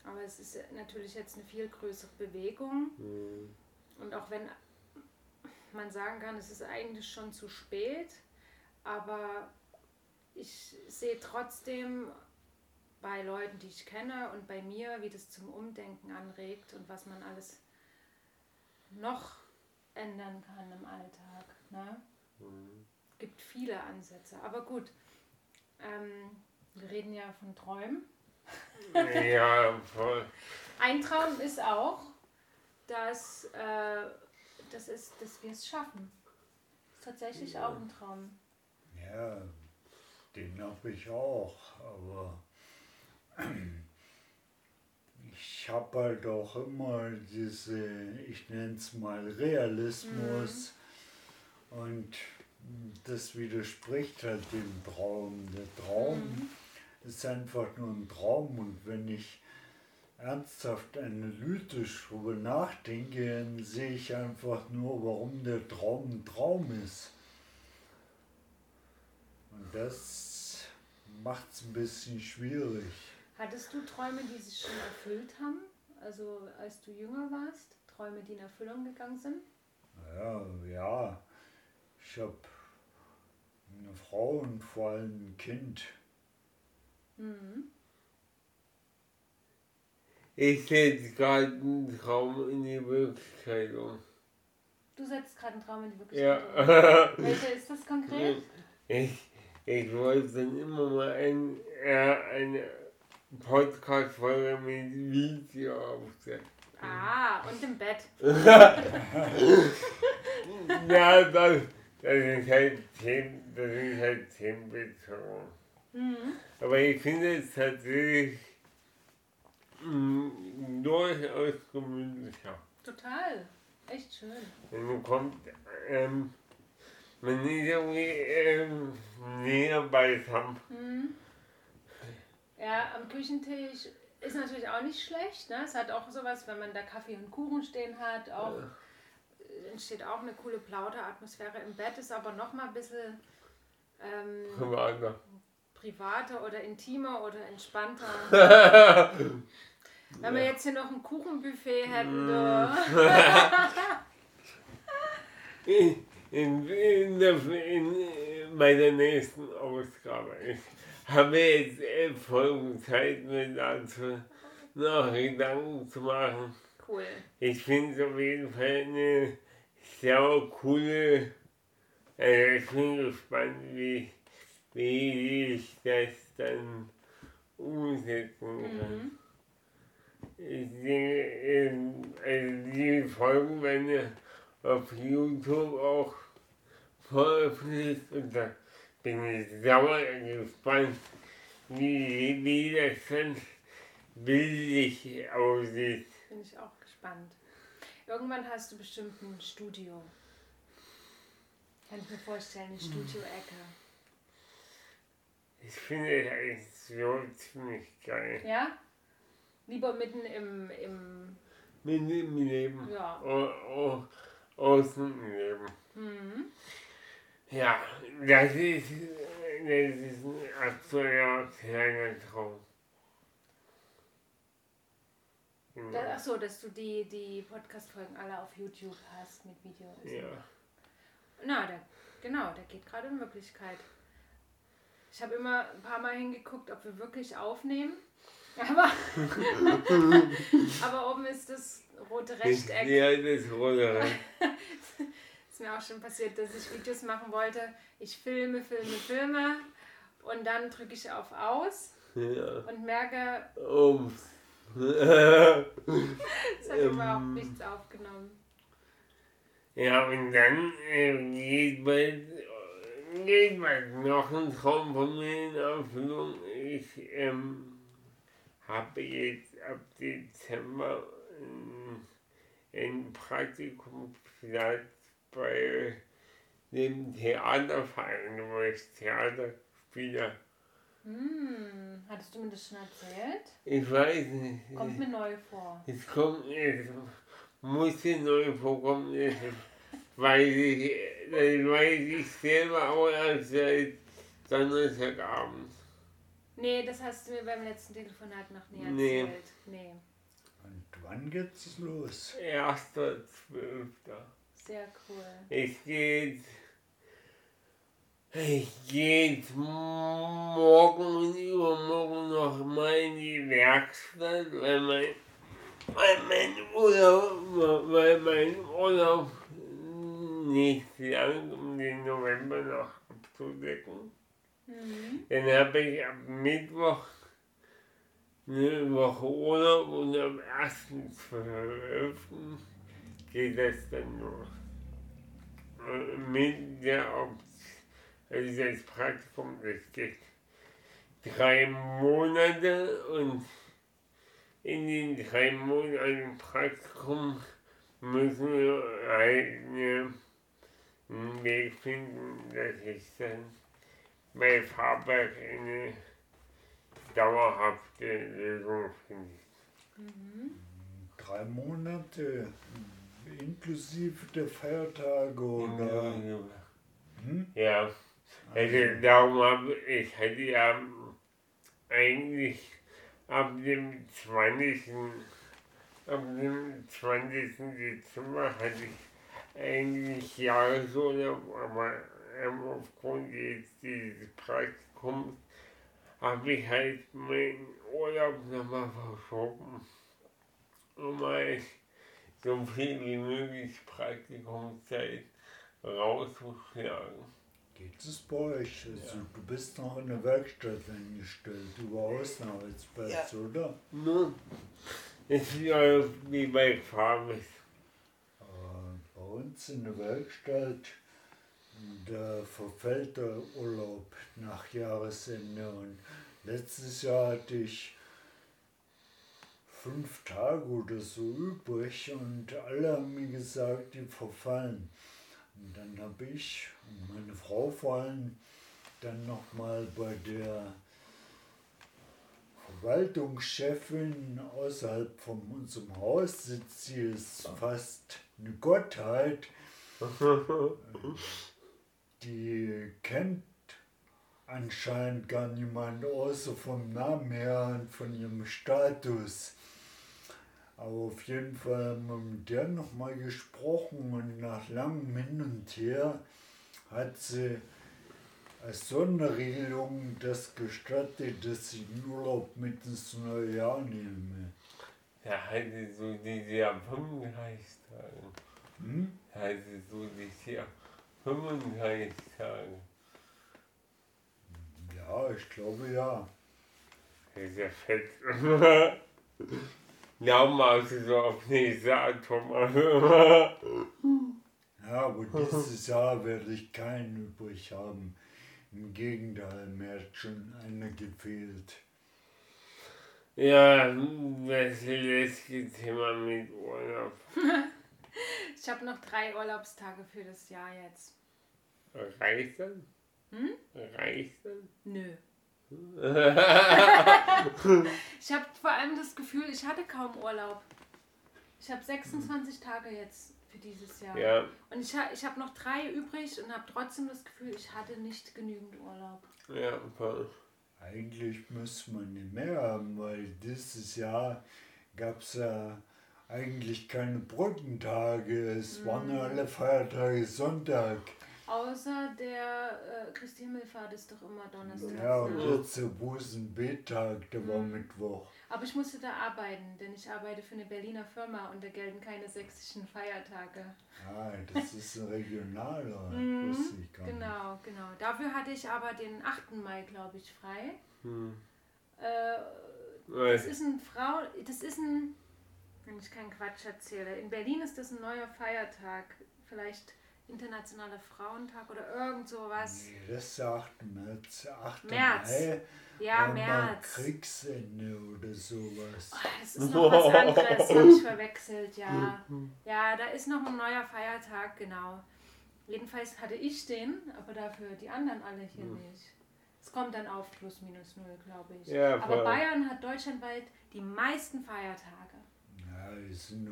Aber es ist natürlich jetzt eine viel größere Bewegung. Mhm. Und auch wenn man sagen kann, es ist eigentlich schon zu spät, aber ich sehe trotzdem bei Leuten, die ich kenne und bei mir, wie das zum Umdenken anregt und was man alles noch ändern kann im Alltag. Ne? Mhm. gibt viele Ansätze. Aber gut, ähm, wir reden ja von Träumen. Ja, voll. Ein Traum ist auch, dass, äh, das ist, dass wir es schaffen. Ist tatsächlich auch ein Traum. Ja, den habe ich auch, aber (clears throat) ich habe halt auch immer diese, ich nenne es mal Realismus und das widerspricht halt dem Traum. Der Traum ist einfach nur ein Traum und wenn ich ernsthaft analytisch darüber nachdenke, sehe ich einfach nur, warum der Traum ein Traum ist. Und das macht es ein bisschen schwierig. Hattest du Träume, die sich schon erfüllt haben? Also als du jünger warst? Träume, die in Erfüllung gegangen sind? Ja, ja. Ich habe eine Frau und vor allem ein Kind. Mhm. Ich setze gerade einen Traum in die Wirklichkeit um. Du setzt gerade einen Traum in die Wirklichkeit. um. Ja. (laughs) Welcher ist das konkret? Ich, ich wollte dann immer mal ein, äh, eine Podcast-Folge mit Video aufsetzen. Ah, und im Bett. (laughs) ja, das, das ist halt Themen, das ist halt themenbezogen. Mhm. Aber ich finde es tatsächlich mh, durchaus gemütlicher. Total. Echt schön. Und man kommt, ähm, man ist irgendwie ähm, näher beisammen. Mhm. Ja, am Küchentisch ist natürlich auch nicht schlecht. Ne? Es hat auch sowas, wenn man da Kaffee und Kuchen stehen hat, auch äh, entsteht auch eine coole Plauderatmosphäre. Im Bett ist aber noch mal ein bisschen ähm, Privater. privater oder intimer oder entspannter. (laughs) Wenn wir jetzt hier noch ein Kuchenbuffet hätten, (laughs) du. In, in, in, der, in meiner nächsten Ausgabe. Habe jetzt äh, folgende Zeit, mir dazu noch Gedanken zu machen. Cool. Ich finde es auf jeden Fall eine sehr coole. Äh, ich bin gespannt, wie, wie ich das dann umsetzen kann. Mhm. Ich denke, ähm, also die Folgen werden auf YouTube auch veröffentlicht und da bin ich sauer gespannt, wie, wie das dann bildlich aussieht. Bin ich auch gespannt. Irgendwann hast du bestimmt ein Studio. Kann ich mir vorstellen, eine Studio-Ecke. Ich finde es eigentlich so ziemlich geil. Ja? Lieber mitten im, im Mit dem Leben. ja. Oh, oh, außen im Leben. Mhm. Ja, das ist, das ist ein aktueller kleiner Traum. Da, ach so, dass du die, die Podcast-Folgen alle auf YouTube hast mit Videos. Ja. Na, da, genau, da geht gerade in Möglichkeit. Ich habe immer ein paar Mal hingeguckt, ob wir wirklich aufnehmen. Aber, aber oben ist das rote Rechteck. Ja, das rote Recht. (laughs) Ist mir auch schon passiert, dass ich Videos machen wollte. Ich filme, filme, filme und dann drücke ich auf Aus Ja. und merke, Ups. es hat Ähm. überhaupt nichts aufgenommen. Ja, und dann äh, geht bald, geht bald noch ein Traum von mir in Erfüllung. Ich ähm, habe jetzt ab Dezember ähm, ein Praktikumsplatz bei dem Theaterverein, wo ich Theater spiele. Hm, hattest du mir das schon erzählt? Ich weiß nicht. Kommt mir neu vor. Es kommt, es musste neu vorkommen, es weiß ich, das weiß ich selber auch erst seit Donnerstagabend. Nee, das hast du mir beim letzten Telefonat noch nie Nee. erzählt. Nee. Und wann geht's los? 1.12. Sehr cool. Es geht, es geht morgen und übermorgen noch mal in die Werkstatt, weil mein, weil mein Urlaub, weil mein Urlaub nicht lang, um den November noch abzudecken. Mhm. Dann habe ich am Mittwoch eine Woche Urlaub und am 1.12. geht das dann los. Mit der Option, also das Praktikum, das geht drei Monate und in den drei Monaten Praktikum müssen wir eine, einen Weg finden, dass ich dann bei Fahrwerk eine dauerhafte Lösung finde. Mhm. Drei Monate inklusive der Feiertage oder? Hm? Ja, also darum habe ich hätte ja eigentlich ab dem 20. ab dem 20. Dezember hatte ich eigentlich Jahresurlaub, aber ähm, aufgrund jetzt dieses Praktikums habe ich halt meinen Urlaub nochmal verschoben, um halt so viel wie möglich Praktikumszeit rauszuschlagen. Geht es bei euch? Also, du bist noch in der Werkstatt angestellt, über Außenarbeitsplatz, ja. oder? Nun, es läuft wie bei Farbe. Äh, bei uns in der Werkstatt, da verfällt der Urlaub nach Jahresende und letztes Jahr hatte ich fünf Tage oder so übrig und alle haben mir gesagt, die verfallen. Und dann habe ich und meine Frau vor allem dann nochmal bei der Verwaltungschefin außerhalb von unserem Haus sitzt, sie ist fast eine Gottheit. (laughs) Die kennt anscheinend gar niemand außer vom Namen her und von ihrem Status. Aber auf jeden Fall haben wir mit der nochmal gesprochen und nach langem Hin und Her hat sie als Sonderregelung das gestattet, dass ich den Urlaub mit ins neue Jahr nehme. Ja, hatte so diese ab 35 Tagen. Hm? Hatte so diese 35 Tage. Ja, ich glaube ja. Das ist ja fett. (laughs) Glauben also so auf nächste (laughs) Thomas. ja, aber dieses Jahr werde ich keinen übrig haben. Im Gegenteil, mir hat schon einer gefehlt. Ja, das letzte Thema mit Urlaub. (laughs) ich habe noch drei Urlaubstage für das Jahr jetzt. Reicht das? Hm? Reicht das? Nö. (laughs) ich habe vor allem das Gefühl, ich hatte kaum Urlaub. Ich habe 26 Tage jetzt für dieses Jahr. Ja. Und ich, ich habe noch drei übrig und habe trotzdem das Gefühl, ich hatte nicht genügend Urlaub. Ja, voll. Eigentlich müsste man nicht mehr haben, weil dieses Jahr gab es ja eigentlich keine Brückentage. Es mm. waren alle Feiertage Sonntag. Außer der äh, Christi Himmelfahrt ist doch immer Donnerstag. Ja, und ne? jetzt der Busenbettag, der mhm. war Mittwoch. Aber ich musste da arbeiten, denn ich arbeite für eine Berliner Firma und da gelten keine sächsischen Feiertage. Ah, das ist ein regionaler, (laughs) mhm, wusste ich gar Genau, nicht. genau. Dafür hatte ich aber den 8. Mai, glaube ich, frei. Mhm. Äh, das ist ein Frau, das ist ein, wenn ich keinen Quatsch erzähle, in Berlin ist das ein neuer Feiertag. Vielleicht Internationaler Frauentag oder irgend sowas. Nee, das ist der 8. März. 8. März. Mai. Ja, März. Kriegsende oder sowas. Oh, das ist noch was (laughs) anderes, habe ich verwechselt, ja. Ja, da ist noch ein neuer Feiertag, genau. Jedenfalls hatte ich den, aber dafür die anderen alle hier mhm. nicht. Es kommt dann auf plus minus null, glaube ich. Ja, aber Bayern hat deutschlandweit die meisten Feiertage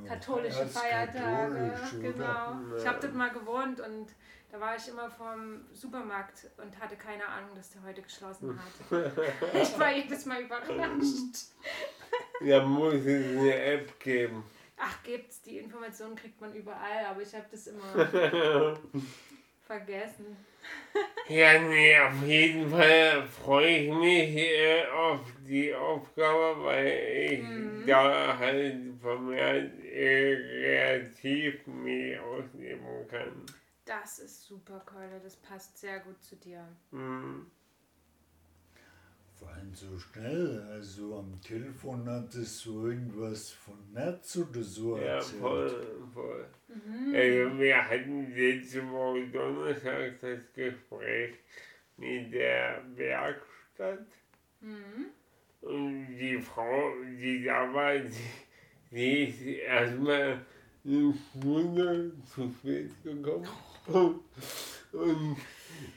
katholische Feiertage. Genau. Ich habe dort mal gewohnt und da war ich immer vorm Supermarkt und hatte keine Ahnung, dass der heute geschlossen hat. (laughs) ich war jedes Mal überrascht. ja, muss es eine App geben. Ach, gibt's. Die Informationen kriegt man überall, aber ich habe das immer (laughs) vergessen. ja, nee, auf jeden Fall freue ich mich äh, auf die Aufgabe, weil ich mhm. da halt vermehrt äh, kreativ mich ausleben kann. Das ist super, Keule. Das passt sehr gut zu dir. Mhm vor allem so schnell. Also am Telefon hattest du irgendwas von März oder so ja, erzählt. voll, voll. Mhm. Also wir hatten letzte Woche Donnerstag das Gespräch mit der Werkstatt. Mhm. Und die Frau, die da war, die, die ist erstmal eine Stunde zu spät gekommen. Und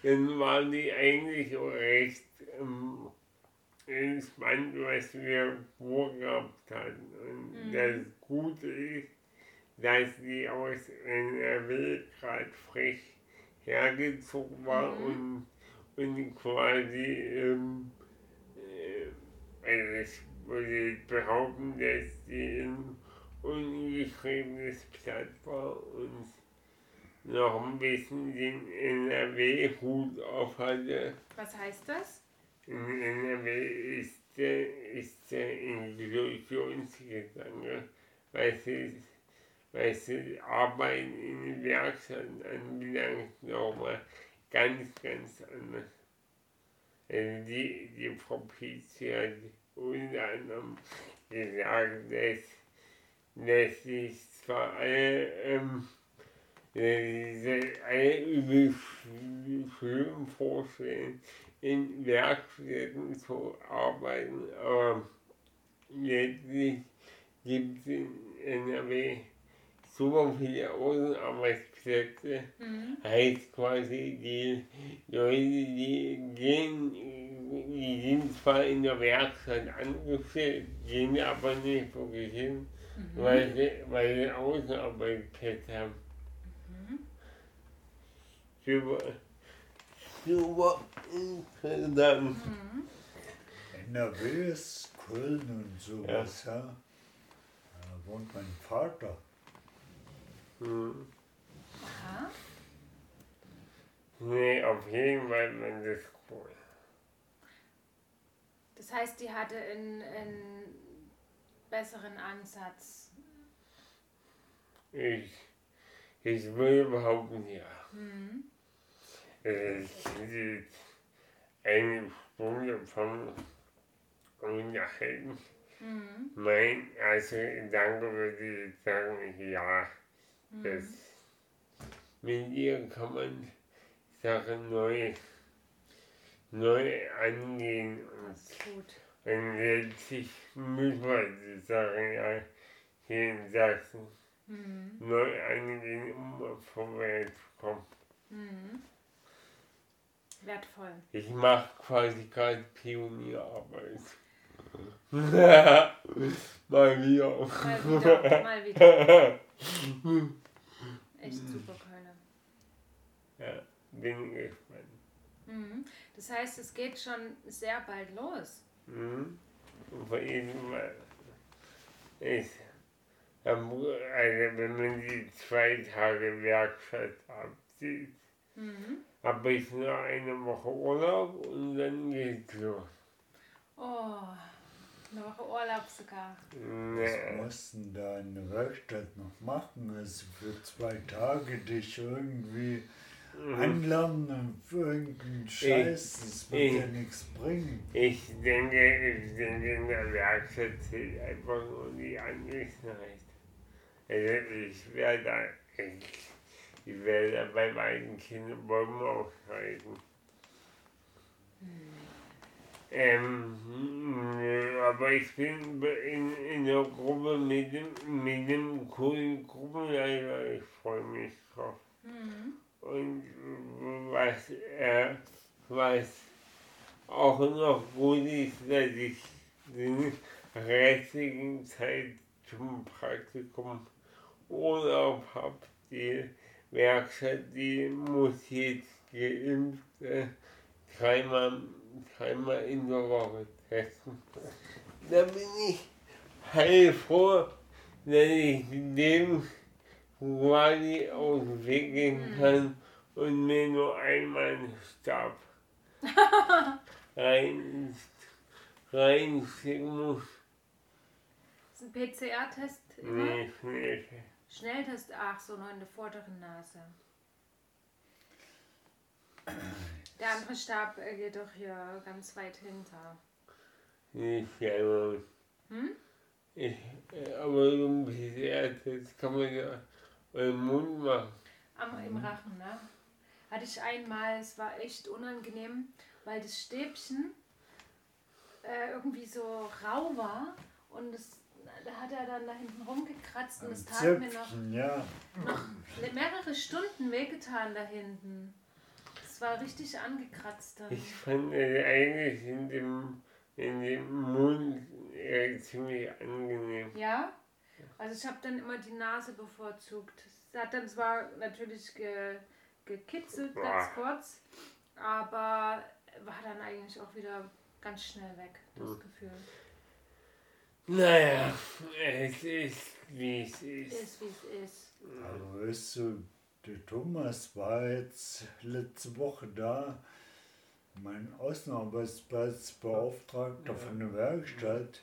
dann war die eigentlich recht ähm, entspannt, was wir vorgehabt hatten. Und mhm. das Gute ist, dass sie aus NRW gerade frisch hergezogen war mhm. und, und quasi, ähm, äh, also ich würde behaupten, dass sie ein ungeschriebenes Blatt war und noch ein bisschen den NRW-Hut auf hatte. Was heißt das? In NRW ist der, ist der Inklusionsgedanke, weil sie, weil sie Arbeit in den Werkstätten anbelangt, nochmal ganz, ganz anders. Also die, die Frau Pizzi hat unter anderem gesagt, dass, dass sich zwar alle, ähm, diese, alle übel schlimm vorstellen, in Werkstätten zu arbeiten, aber letztlich gibt es in NRW super viele Außenarbeitsplätze. Mhm. Heißt quasi, die Leute, die gehen, die sind zwar in der Werkstatt angestellt, gehen aber nicht wirklich hin, Mhm. weil sie, weil sie Außenarbeitsplätze haben. Mhm. Super, interessant. Mhm. NRW ist Köln und sowas, ja. Da wohnt mein Vater. Hm. Aha. Nee, auf jeden Fall, wenn das cool. Das heißt, die hatte einen, einen besseren Ansatz. Ich, ich will behaupten, ja. Mhm. Eine Stunde vom Unterhalten. Mhm. Mein erster Gedanke würde ich sagen, ja, das Mhm. mit ihr kann man Sachen neu, neu angehen und, Absolut. und letztlich müssen wir die Sachen ja hier in Sachsen Mhm. neu angehen, um vorwärts zu kommen. Mhm. Wertvoll. Ich mache quasi gerade Pionierarbeit. (laughs) Mal wieder. Mal wieder, mal wieder. Echt super, Kölner. ja, bin gespannt. Mhm. Das heißt, es geht schon sehr bald los. Mhm. Ich, also wenn man die zwei Tage Werkstatt abzieht, Mhm. habe ich nur eine Woche Urlaub und dann geht's los. Oh, eine Woche Urlaub sogar. Was Nee. mussten da in der Werkstatt noch machen? Also für zwei Tage dich irgendwie anlernen für irgendeinen Scheiß. Das wird ja ich- nichts bringen. Ich denke, ich denke, in der Werkstatt zählt einfach nur die Anwesenheit. Also ich werde da, ich, ich werde da bei beiden Kindern Bäume ausreißen. Ähm, nö, aber ich bin in, in der Gruppe mit dem, mit dem coolen Gruppenleiter, ich freue mich drauf. Mhm. Und was, äh, was auch noch gut ist, dass ich der restlichen Zeit zum Praktikum Urlaub habe. Die Werkstatt, die muss jetzt geimpft äh, dreimal, dreimal in der Woche testen. Da bin ich heilfroh, dass ich dem quasi aus dem Weg gehen kann und mir nur einmal einen Stab (laughs) rein, reinstecken muss. Das ist ein PCR-Test. Nee, nee. Schnelltest, ach so, nur in der vorderen Nase. (clears throat) Der andere Stab äh, geht doch hier ganz weit hinter. Nicht selber. Hm? Ich, äh, aber bisschen das kann man ja im Mund machen. Am, Im Rachen, ne? Hatte ich einmal, es war echt unangenehm, weil das Stäbchen äh, irgendwie so rau war und da hat er dann da hinten rumgekratzt und es tat mir noch, ja. noch mehrere Stunden wehgetan da hinten. Es war richtig angekratzt dann. Ich fand es eigentlich in dem, in dem Mund äh, ziemlich angenehm. Ja? Also ich habe dann immer die Nase bevorzugt. Es hat dann zwar natürlich ge, gekitzelt ganz kurz, aber war dann eigentlich auch wieder ganz schnell weg, das Gefühl. Naja, es ist wie es ist. Ist wie es ist. Aber weißt du, der Thomas war jetzt letzte Woche da, mein Außenarbeitsplatzbeauftragter von der Werkstatt,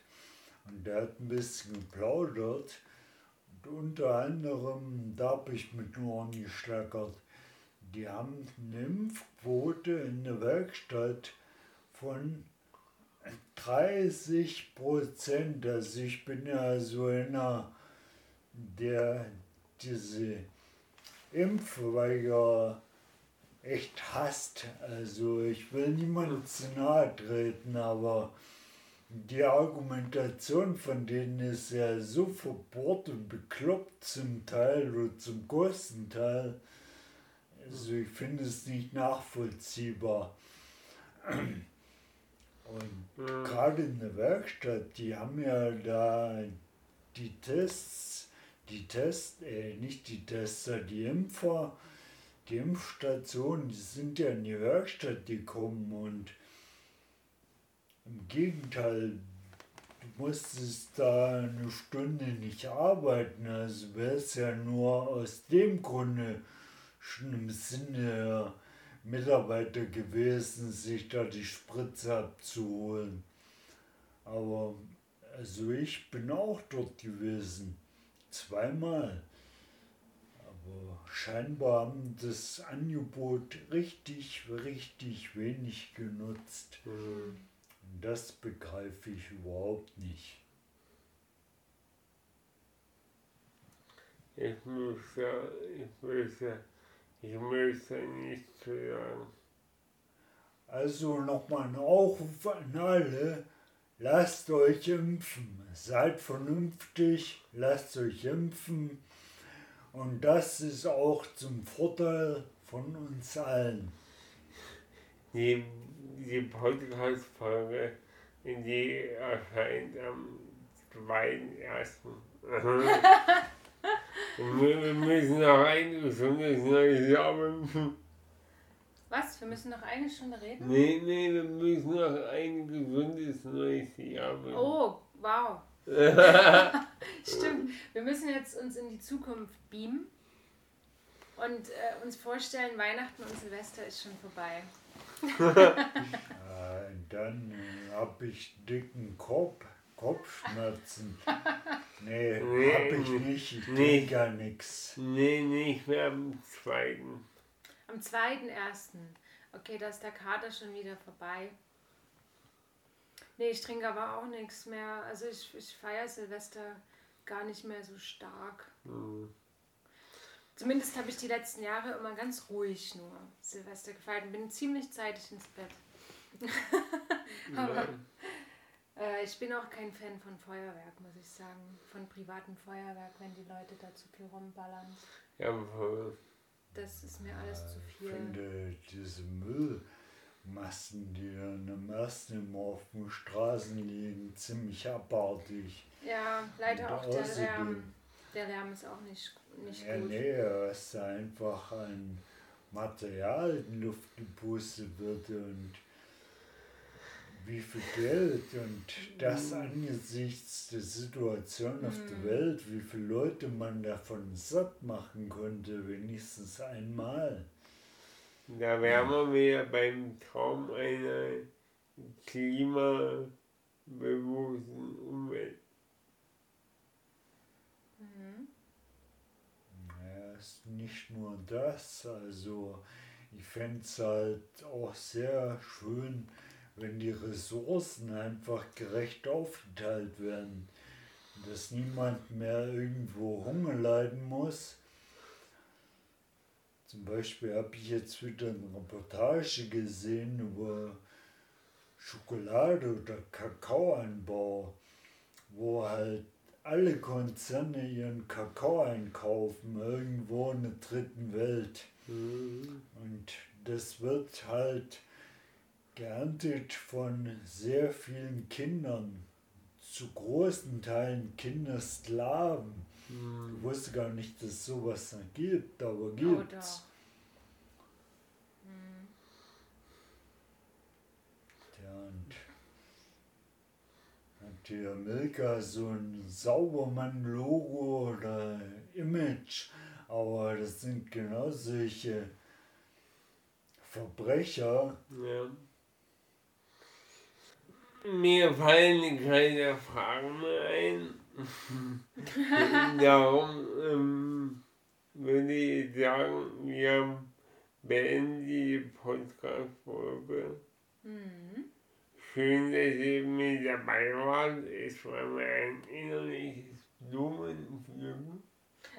und der hat ein bisschen geplaudert. Und unter anderem, da habe ich mit nur geschlackert, die haben eine Impfquote in der Werkstatt von 30 Prozent. Also ich bin ja so einer, der diese Impfweiger echt hasst. Also ich will niemandem zu nahe treten, aber die Argumentation von denen ist ja so verbohrt und bekloppt zum Teil oder zum größten Teil. Also ich finde es nicht nachvollziehbar. Und Mhm. gerade in der Werkstatt, die haben ja da die Tests, die Tests, äh, nicht die Tester, die Impfer, die Impfstationen, die sind ja in die Werkstatt gekommen und im Gegenteil, du musstest da eine Stunde nicht arbeiten, also wäre es ja nur aus dem Grunde schon im Sinne der Mitarbeiter gewesen, sich da die Spritze abzuholen. Aber also ich bin auch dort gewesen, zweimal. Aber scheinbar haben das Angebot richtig, richtig wenig genutzt. Mhm. Das begreife ich überhaupt nicht. Ich muss ja, ich muss ja, ich möchte nicht sagen. Also nochmal ein Aufruf an alle, lasst euch impfen. Seid vernünftig, lasst euch impfen. Und das ist auch zum Vorteil von uns allen. Die, die Podcast-Folge, die erscheint am 2.1. (laughs) wir wir müssen noch ein gesundes neues Jahr wünschen. Was? Wir müssen noch eine Stunde reden? Nee, nee, wir müssen noch ein gesundes neues Jahr wünschen. Oh, wow. (laughs) Stimmt. Wir müssen jetzt uns in die Zukunft beamen und äh, uns vorstellen, Weihnachten und Silvester ist schon vorbei. (laughs) Äh, dann habe ich dicken Kopf, Kopfschmerzen. (laughs) Nee, Nee, habe ich nicht. Ich nee. gar nichts. Nee, nicht mehr am zweiten. Am 2.1. Okay, da ist der Kater schon wieder vorbei. Nee, ich trinke aber auch nichts mehr. Also ich, ich feiere Silvester gar nicht mehr so stark. Hm. Zumindest habe ich die letzten Jahre immer ganz ruhig nur Silvester gefeiert und bin ziemlich zeitig ins Bett. (laughs) Aber äh, ich bin auch kein Fan von Feuerwerk, muss ich sagen. Von privatem Feuerwerk, wenn die Leute da zu viel rumballern. Ja, voll. Das ist mir alles zu Ich viel. finde diese Müllmassen, die dann am ersten immer auf den Straßen liegen, ziemlich abartig. Ja, leider Und auch der Lärm. Der Lärm ist auch nicht, nicht Ja, gut. nee, was da einfach an Material in Luft gepustet wird und wie viel Geld und das angesichts der Situation auf der Mhm. Welt, wie viele Leute man davon satt machen konnte, wenigstens einmal. Da wären wir wieder beim Traum einer klimabewussten Umwelt. Mhm. Ja, ist nicht nur das, also ich fände es halt auch sehr schön, wenn die Ressourcen einfach gerecht aufgeteilt werden, dass niemand mehr irgendwo Hunger leiden muss. Zum Beispiel habe ich jetzt wieder eine Reportage gesehen über Schokolade oder Kakaoanbau, wo halt alle Konzerne ihren Kakao einkaufen, irgendwo in der dritten Welt. Mhm. Und das wird halt geerntet von sehr vielen Kindern, zu großen Teilen Kindersklaven. Mhm. Ich wusste gar nicht, dass es sowas gibt, aber Oh, gibt's. doch. Mhm. Ja, und hat hier Milka so ein Saubermann-Logo oder Image, aber das sind genau solche Verbrecher. Ja. Mir fallen keine Fragen mehr ein. (laughs) Darum ähm, würde ich sagen, wir haben beende die Podcast-Folge. Mhm. Schön, dass ihr mit dabei wart. Es war mir ein innerliches Blumenpflücken.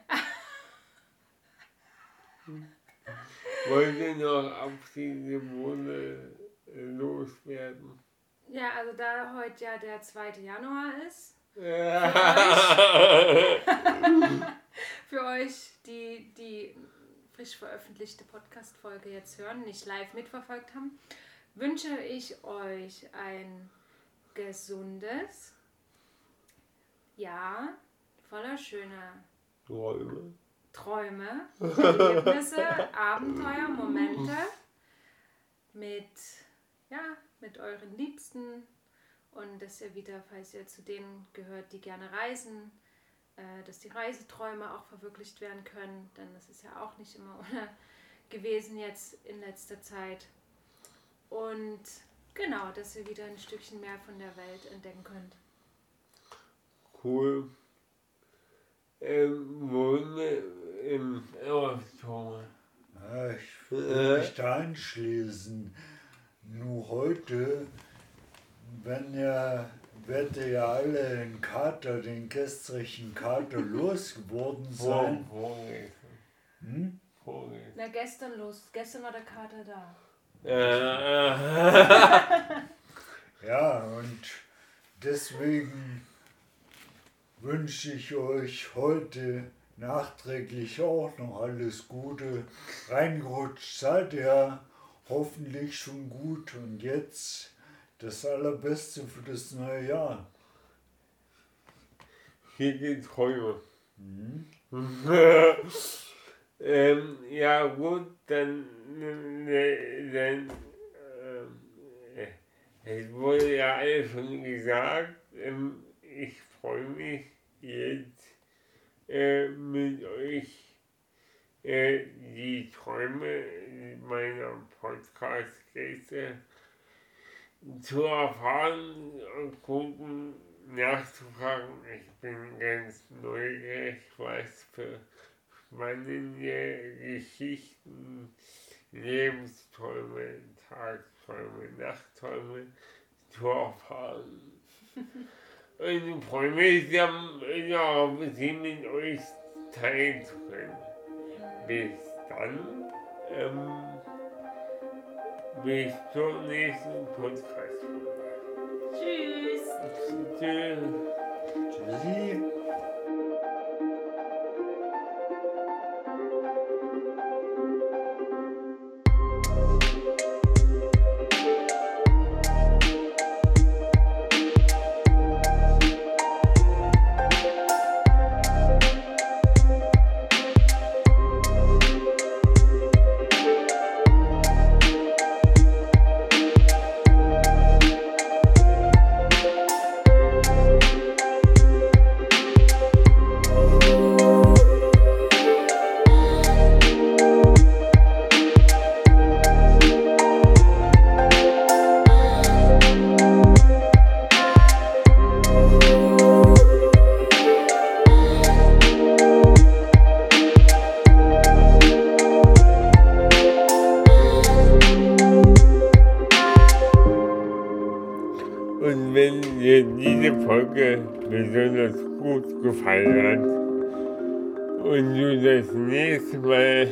(laughs) Wollte noch abschließende Worte loswerden. Ja, also da heute ja der 2. Januar ist, (laughs) für euch, die die frisch veröffentlichte Podcast-Folge jetzt hören, nicht live mitverfolgt haben, wünsche ich euch ein gesundes Jahr voller schöner Träume. Träume, (laughs) Erlebnisse, Abenteuer, Momente mit, ja, mit euren Liebsten und dass ihr wieder, falls ihr zu denen gehört, die gerne reisen, äh, dass die Reiseträume auch verwirklicht werden können, denn das ist ja auch nicht immer (laughs) ohne gewesen jetzt in letzter Zeit. Und genau, dass ihr wieder ein Stückchen mehr von der Welt entdecken könnt. Cool. Ähm, wollen wir im Thomas. Ja, ich würde mich da anschließen. Nur heute, wenn werdet ihr ja alle den Kater, den gestrigen Kater losgeworden sein. vorgestern. Hm? Vorgestern. Na, gestern los. Gestern war der Kater da. Äh, (laughs) Ja, und deswegen wünsche ich euch heute nachträglich auch noch alles Gute. Reingerutscht seid ihr hoffentlich schon gut und jetzt das Allerbeste für das neue Jahr. Schicke Träume. Mhm. (laughs) ähm, ja gut, dann, dann äh, es wurde ja alles schon gesagt. Ähm, ich freue mich jetzt äh, mit euch äh, die Träume meiner Podcast-Gäste zu erfahren und gucken, nachzufragen. Ich bin ganz neugierig, was für spannende Geschichten, Lebensträume, Tagträume, Nachtträume zu erfahren. (laughs) Und ich freue mich, ja, sie mit euch teilen zu können. Bis dann. Ähm, bis zur nächsten Podcast. Tschüss! Tschüss. Tschüssi. Folge besonders gut gefallen hat und du das nächste Mal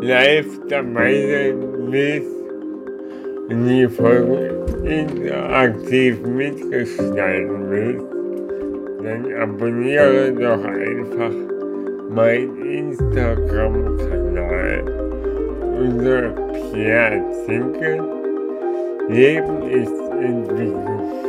live dabei sein willst und die Folge interaktiv mitgestalten willst, dann abonniere doch einfach meinen Instagram-Kanal unter Pierre Zinke. Leben ist Entwicklung.